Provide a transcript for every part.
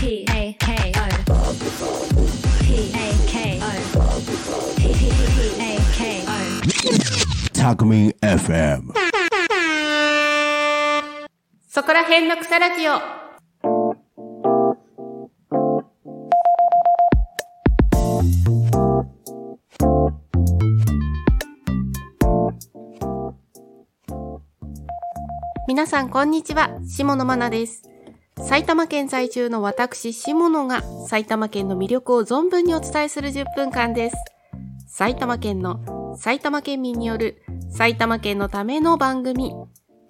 P A K O P A K O P A K O タクミン FM そこら辺の草ラジオ。皆さん、こんにちは。下野真奈です。埼玉県在住の私、下野が埼玉県の魅力を存分にお伝えする10分間です。埼玉県の埼玉県民による埼玉県のための番組。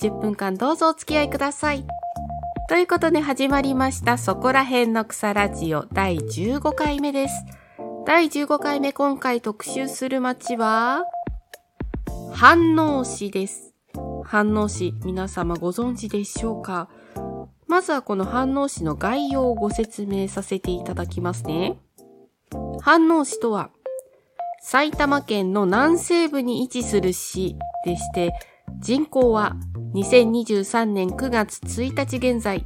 10分間どうぞお付き合いください。ということで始まりました、そこら辺の草ラジオ第15回目です。第15回目今回特集する街は、飯能市です。飯能市、皆様ご存知でしょうか？まずはこの飯能市の概要をご説明させていただきますね。飯能市とは、埼玉県の南西部に位置する市でして、人口は2023年9月1日現在、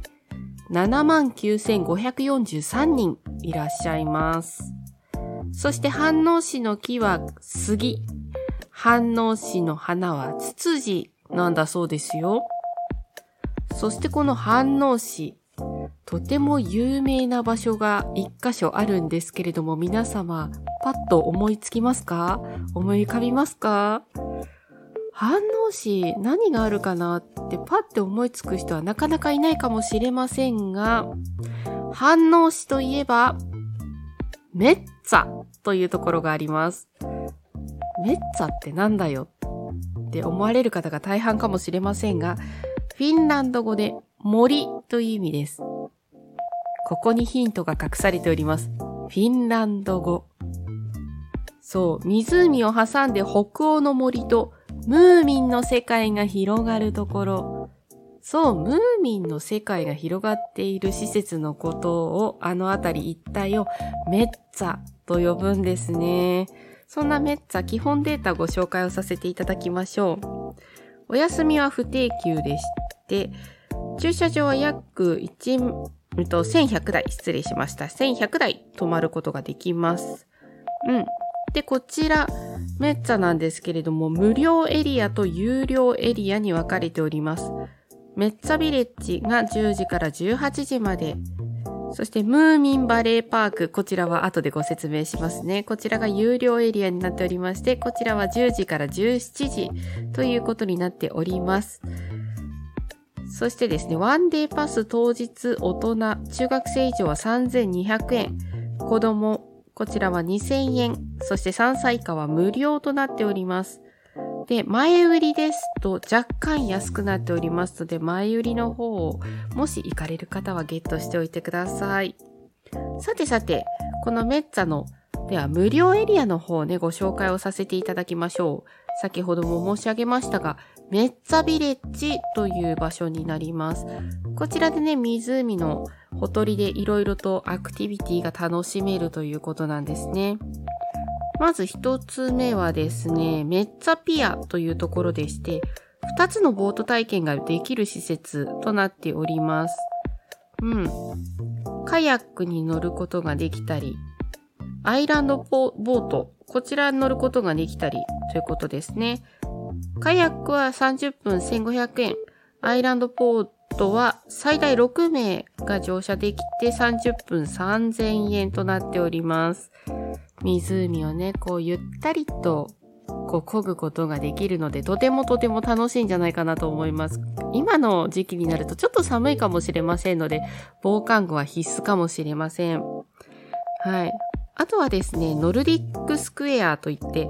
79,543人いらっしゃいます。そして飯能市の木は杉、飯能市の花はツツジなんだそうですよ。そしてこの飯能市、とても有名な場所が一箇所あるんですけれども、皆様、パッと思いつきますか？思い浮かびますか？飯能市何があるかなってパッて思いつく人はなかなかいないかもしれませんが、飯能市といえば、メッツァというところがあります。メッツァってなんだよって思われる方が大半かもしれませんが、フィンランド語で森という意味です。ここにヒントが隠されております。フィンランド語。そう、湖を挟んで北欧の森とムーミンの世界が広がるところ。そう、ムーミンの世界が広がっている施設のことをあの辺り一帯をメッツァと呼ぶんですね。そんなメッツァ基本データご紹介をさせていただきましょう。お休みは不定休でして、駐車場は約1、1100台、失礼しました。1100台止まることができます。うん。で、こちら、メッツァなんですけれども、無料エリアと有料エリアに分かれております。メッツァビレッジが10時から18時まで。そして、ムーミンバレーパーク。こちらは後でご説明しますね。こちらが有料エリアになっておりまして、こちらは10時から17時ということになっております。そしてですね、ワンデーパス当日大人、中学生以上は3200円。子供、こちらは2000円。そして3歳以下は無料となっております。で、前売りですと若干安くなっておりますので、前売りの方をもし行かれる方はゲットしておいてください。さてさて、このメッツァの、では無料エリアの方をね、ご紹介をさせていただきましょう。先ほども申し上げましたが、メッツァビレッジという場所になります。こちらでね、湖のほとりでいろいろとアクティビティが楽しめるということなんですね。まず一つ目はですね、メッツァピアというところでして、二つのボート体験ができる施設となっております。うん。カヤックに乗ることができたり、アイランドボート、こちらに乗ることができたりということですね。カヤックは30分1500円。アイランドポートは最大6名が乗車できて30分3000円となっております。湖をね、こうゆったりとこう漕ぐことができるので、とてもとても楽しいんじゃないかなと思います。今の時期になるとちょっと寒いかもしれませんので、防寒具は必須かもしれません。はい。あとはですね、ノルディックスクエアといって、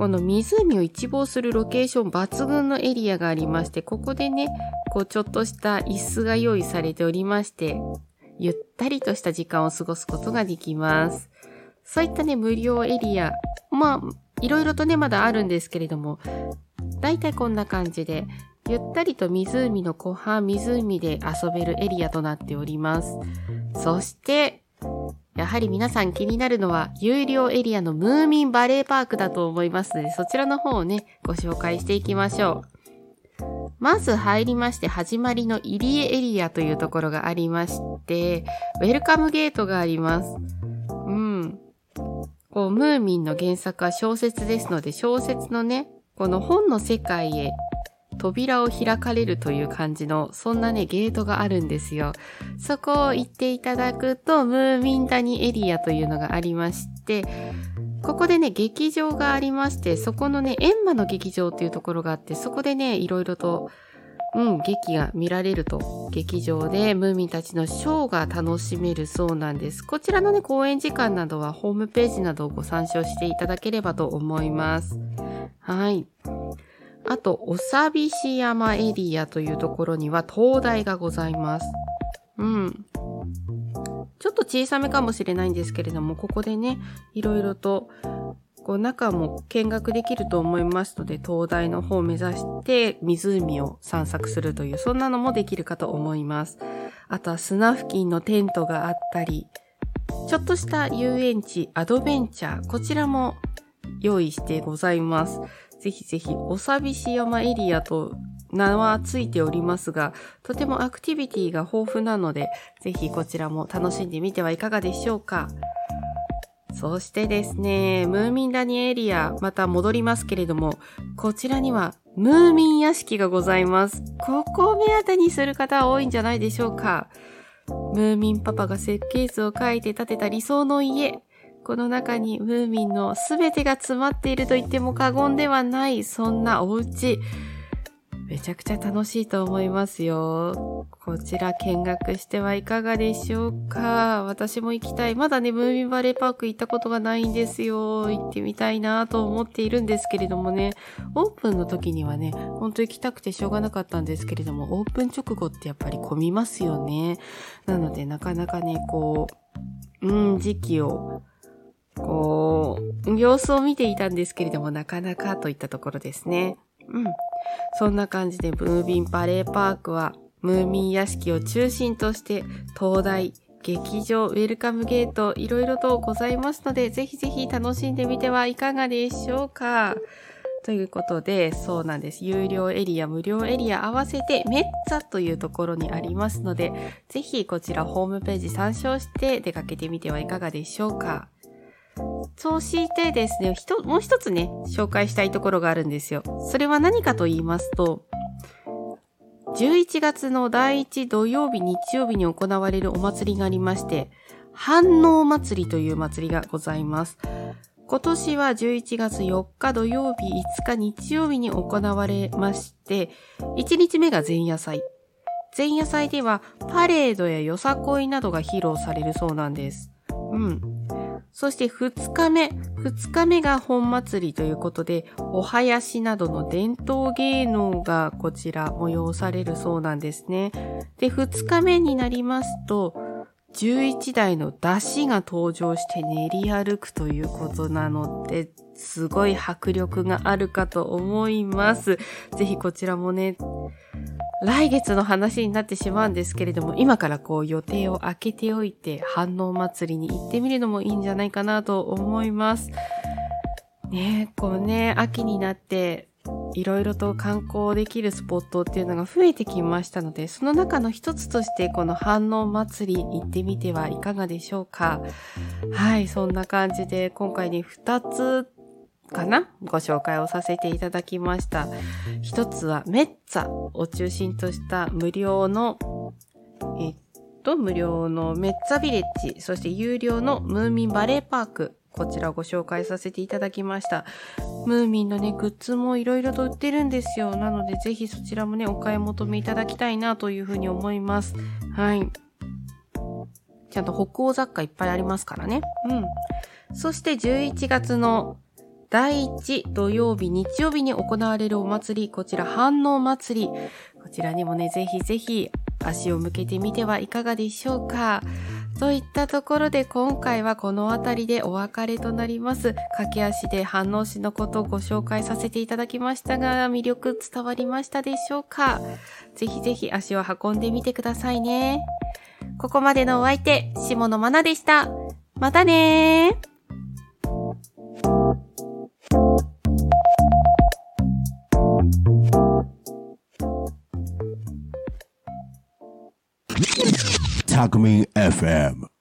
この湖を一望するロケーション抜群のエリアがありまして、ここでね、こうちょっとした椅子が用意されておりまして、ゆったりとした時間を過ごすことができます。そういったね、無料エリア、まあ、いろいろとね、まだあるんですけれども、だいたいこんな感じで、ゆったりと湖の湖畔、湖で遊べるエリアとなっております。そして、やはり皆さん気になるのは、有料エリアのムーミンバレーパークだと思いますので、そちらの方をね、ご紹介していきましょう。まず入りまして始まりの入江エリアというところがありまして、ウェルカムゲートがあります。うん。こう、ムーミンの原作は小説ですので、小説のね、この本の世界へ扉を開かれるという感じの、そんなね、ゲートがあるんですよ。そこを行っていただくと、ムーミン谷エリアというのがありまして、ここでね、劇場がありまして、そこのね、エンマの劇場っていうところがあって、そこでね、いろいろと、うん、劇が見られると、劇場でムーミンたちのショーが楽しめるそうなんです。こちらのね、公演時間などはホームページなどをご参照していただければと思います。はい。あと、おさびし山エリアというところには灯台がございます。うん。ちょっと小さめかもしれないんですけれども、ここでね、いろいろと、こう中も見学できると思いますので、灯台の方を目指して湖を散策するという、そんなのもできるかと思います。あとは砂付近のテントがあったり、ちょっとした遊園地、アドベンチャー、こちらも用意してございます。ぜひぜひ、おさびし山エリアと名はついておりますが、とてもアクティビティが豊富なので、ぜひこちらも楽しんでみてはいかがでしょうか。そしてですね、ムーミン谷エリア、また戻りますけれども、こちらにはムーミン屋敷がございます。ここを目当てにする方多いんじゃないでしょうか。ムーミンパパが設計図を書いて建てた理想の家。この中にムーミンのすべてが詰まっていると言っても過言ではない、そんなお家。めちゃくちゃ楽しいと思いますよ。こちら見学してはいかがでしょうか私も行きたい。まだね、ムーミンバレーパーク行ったことがないんですよ。行ってみたいなと思っているんですけれどもね、オープンの時にはね、ほんと行きたくてしょうがなかったんですけれども、オープン直後ってやっぱり混みますよね。なので、なかなかね、こう、うん、時期をこう、様子を見ていたんですけれども、なかなかといったところですね。うん。そんな感じで、ムーミンバレーパークは、ムーミン屋敷を中心として、灯台、劇場、ウェルカムゲート、いろいろとございますので、ぜひぜひ楽しんでみてはいかがでしょうか。ということで、そうなんです。有料エリア、無料エリア合わせてメッツァというところにありますので、ぜひこちらホームページ参照して出かけてみてはいかがでしょうか。そうしてですね、ひと、もう一つね、紹介したいところがあるんですよ。それは何かと言いますと、11月の第1土曜日、日曜日に行われるお祭りがありまして、反応祭りという祭りがございます。今年は11月4日土曜日、5日日曜日に行われまして、1日目が前夜祭。前夜祭ではパレードやよさこいなどが披露されるそうなんです。うん。そして2日目、2日目が本祭りということで、お囃子などの伝統芸能がこちら催されるそうなんですね。で、2日目になりますと、11台の出汁が登場して練り歩くということなので、すごい迫力があるかと思います。ぜひこちらもね、来月の話になってしまうんですけれども、今からこう予定を空けておいて、反応祭りに行ってみるのもいいんじゃないかなと思います。ねこうね、秋になって、いろいろと観光できるスポットっていうのが増えてきましたので、その中の一つとしてこの反応祭り行ってみてはいかがでしょうか。はい、そんな感じで今回ね、二つかな？ご紹介をさせていただきました。一つはメッツァを中心とした無料の、えっと、無料のメッツァビレッジ、そして有料のムーミンバレーパーク、こちらをご紹介させていただきました。ムーミンのね、グッズもいろいろと売ってるんですよ。なので、ぜひそちらもね、お買い求めいただきたいなというふうに思います。はい。ちゃんと北欧雑貨いっぱいありますからね。うん。そして11月の第1土曜日、日曜日に行われるお祭り、こちら反応祭り。こちらにもね、ぜひぜひ足を向けてみてはいかがでしょうか。といったところで今回はこの辺りでお別れとなります。駆け足で反応しのことをご紹介させていただきましたが、魅力伝わりましたでしょうかぜひぜひ足を運んでみてくださいね。ここまでのお相手、下野まなでした。またねー。タクミン FM